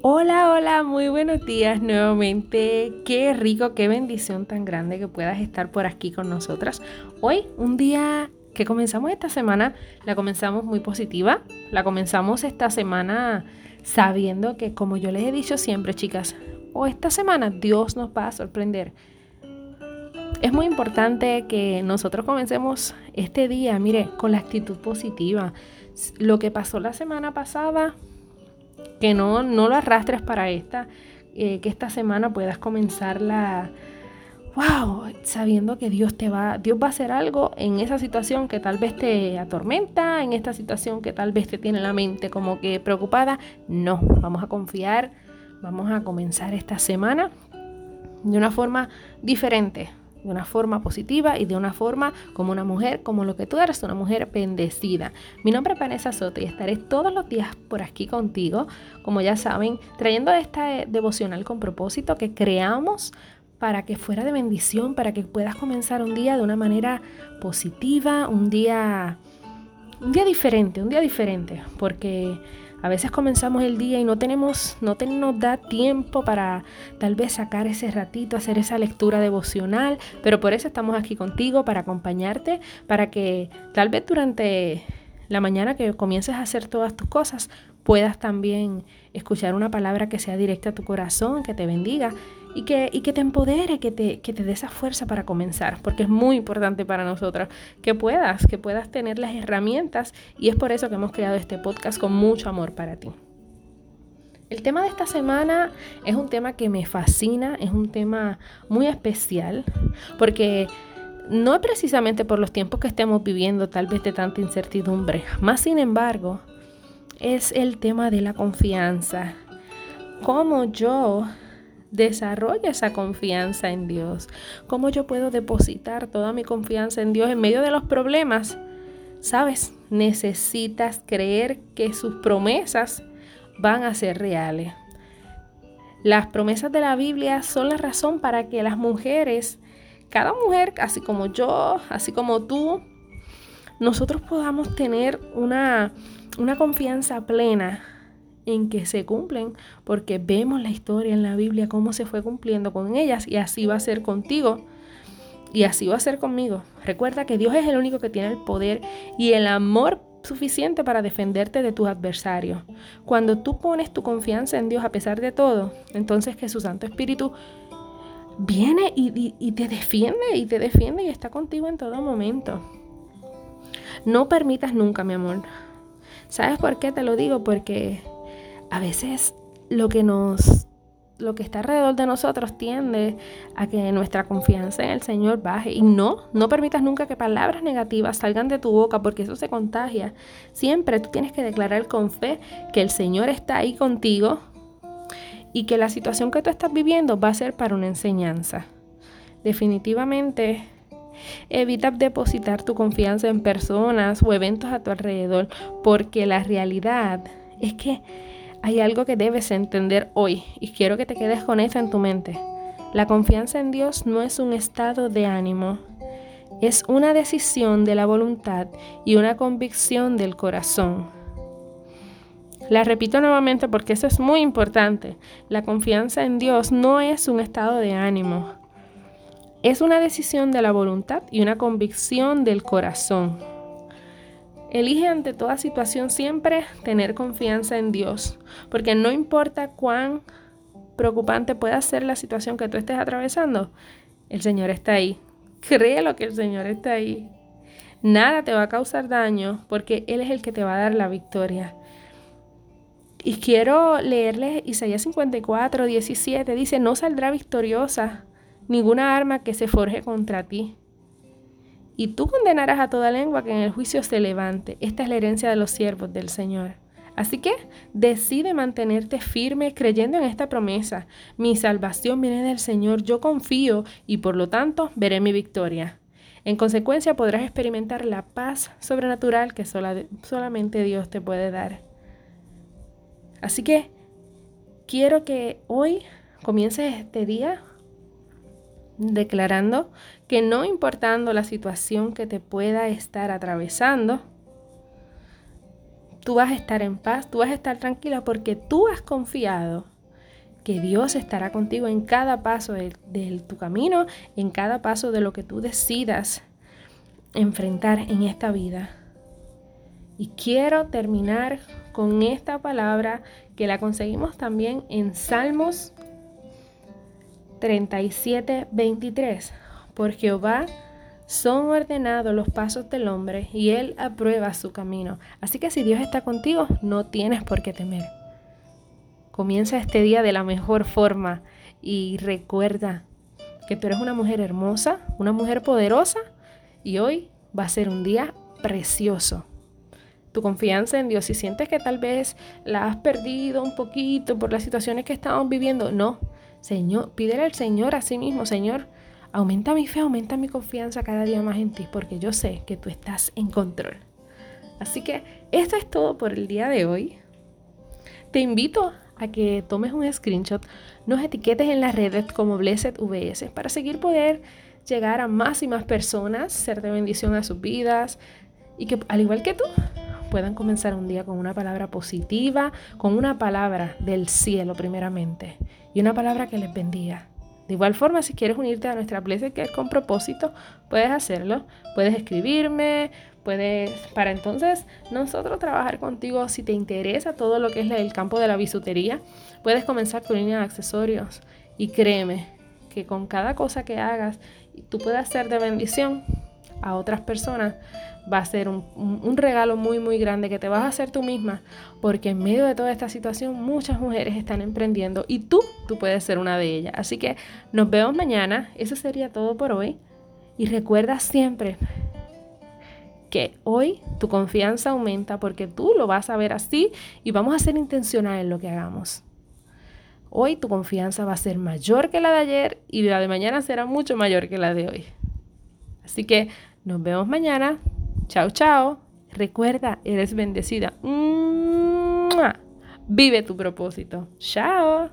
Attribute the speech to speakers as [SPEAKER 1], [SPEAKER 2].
[SPEAKER 1] Hola, hola, muy buenos días nuevamente. Qué rico, qué bendición tan grande que puedas estar por aquí con nosotras. Hoy, un día que comenzamos esta semana, la comenzamos muy positiva. La comenzamos esta semana sabiendo que, como yo les he dicho siempre, chicas, o esta semana Dios nos va a sorprender. Es muy importante que nosotros comencemos este día, mire, con la actitud positiva. Lo que pasó la semana pasada que no, no lo arrastres para esta, eh, que esta semana puedas comenzarla, wow, sabiendo que Dios te va, Dios va a hacer algo en esa situación que tal vez te atormenta, en esta situación que tal vez te tiene la mente como que preocupada. No, vamos a confiar, vamos a comenzar esta semana de una forma diferente, de una forma positiva y de una forma como una mujer, como lo que tú eres, una mujer bendecida. Mi nombre es Vanessa Soto y estaré todos los días por aquí contigo, como ya saben, trayendo esta devocional con propósito que creamos para que fuera de bendición, para que puedas comenzar un día de una manera positiva, un día un día diferente, un día diferente, porque a veces comenzamos el día y no tenemos, no nos da tiempo para tal vez sacar ese ratito, hacer esa lectura devocional, pero por eso estamos aquí contigo, para acompañarte, para que tal vez durante la mañana que comiences a hacer todas tus cosas, puedas también escuchar una palabra que sea directa a tu corazón, que te bendiga y que, y que te empodere, que te, que te dé esa fuerza para comenzar, porque es muy importante para nosotras que puedas, que puedas tener las herramientas y es por eso que hemos creado este podcast con mucho amor para ti. El tema de esta semana es un tema que me fascina, es un tema muy especial, porque no es precisamente por los tiempos que estemos viviendo, tal vez de tanta incertidumbre, más sin embargo, es el tema de la confianza. Cómo yo desarrolla esa confianza en Dios. ¿Cómo yo puedo depositar toda mi confianza en Dios en medio de los problemas? Sabes, necesitas creer que sus promesas van a ser reales. Las promesas de la Biblia son la razón para que las mujeres, cada mujer, así como yo, así como tú, nosotros podamos tener una, una confianza plena en que se cumplen, porque vemos la historia en la Biblia, cómo se fue cumpliendo con ellas, y así va a ser contigo, y así va a ser conmigo. Recuerda que Dios es el único que tiene el poder y el amor suficiente para defenderte de tus adversarios. Cuando tú pones tu confianza en Dios a pesar de todo, entonces que su Santo Espíritu viene y, y te defiende y te defiende y está contigo en todo momento. No permitas nunca, mi amor. ¿Sabes por qué te lo digo? Porque a veces lo que nos lo que está alrededor de nosotros tiende a que nuestra confianza en el Señor baje. Y no, no permitas nunca que palabras negativas salgan de tu boca porque eso se contagia. Siempre tú tienes que declarar con fe que el Señor está ahí contigo y que la situación que tú estás viviendo va a ser para una enseñanza. Definitivamente, evita depositar tu confianza en personas o eventos a tu alrededor porque la realidad es que hay algo que debes entender hoy y quiero que te quedes con eso en tu mente. La confianza en Dios no es un estado de ánimo, es una decisión de la voluntad y una convicción del corazón. La repito nuevamente porque eso es muy importante. La confianza en Dios no es un estado de ánimo, es una decisión de la voluntad y una convicción del corazón. Elige ante toda situación siempre tener confianza en Dios, porque no importa cuán preocupante pueda ser la situación que tú estés atravesando, el Señor está ahí. Créelo que el Señor está ahí. Nada te va a causar daño porque Él es el que te va a dar la victoria. Y quiero leerles Isaías 54, 17. Dice, no saldrá victoriosa ninguna arma que se forje contra ti y tú condenarás a toda lengua que en el juicio se levante. Esta es la herencia de los siervos del Señor. Así que decide mantenerte firme creyendo en esta promesa. Mi salvación viene del Señor, yo confío y por lo tanto veré mi victoria. En consecuencia podrás experimentar la paz sobrenatural que solamente Dios te puede dar. Así que quiero que hoy comiences este día declarando que no importando la situación que te pueda estar atravesando, tú vas a estar en paz, tú vas a estar tranquila porque tú has confiado que Dios estará contigo en cada paso de, tu camino, en cada paso de lo que tú decidas enfrentar en esta vida. Y quiero terminar con esta palabra que la conseguimos también en Salmos 37, 23. Por Jehová son ordenados los pasos del hombre y él aprueba su camino. Así que si Dios está contigo, no tienes por qué temer. Comienza este día de la mejor forma y recuerda que tú eres una mujer hermosa, una mujer poderosa y hoy va a ser un día precioso. Tu confianza en Dios, si sientes que tal vez la has perdido un poquito por las situaciones que estamos viviendo, no. Señor, pídele al Señor a sí mismo, Señor, aumenta mi fe, aumenta mi confianza cada día más en ti, porque yo sé que tú estás en control. Así que esto es todo por el día de hoy. Te invito a que tomes un screenshot, nos etiquetes en las redes como Blessed VS para seguir poder llegar a más y más personas, ser de bendición a sus vidas y que al igual que tú puedan comenzar un día con una palabra positiva, con una palabra del cielo primeramente y una palabra que les bendiga. De igual forma, si quieres unirte a nuestra iglesia que es con propósito, puedes hacerlo. Puedes escribirme, puedes, para entonces nosotros trabajar contigo si te interesa todo lo que es el campo de la bisutería. Puedes comenzar tu línea de accesorios y créeme que con cada cosa que hagas tú puedas ser de bendición a otras personas, va a ser un, regalo muy, muy grande que te vas a hacer tú misma, porque en medio de toda esta situación muchas mujeres están emprendiendo y tú, tú puedes ser una de ellas. Así que nos vemos mañana, eso sería todo por hoy. Y recuerda siempre que hoy tu confianza aumenta porque tú lo vas a ver así y vamos a ser intencionales en lo que hagamos. Hoy tu confianza va a ser mayor que la de ayer y la de mañana será mucho mayor que la de hoy. Así que nos vemos mañana. Chao, chao. Recuerda, eres bendecida. Vive tu propósito. Chao.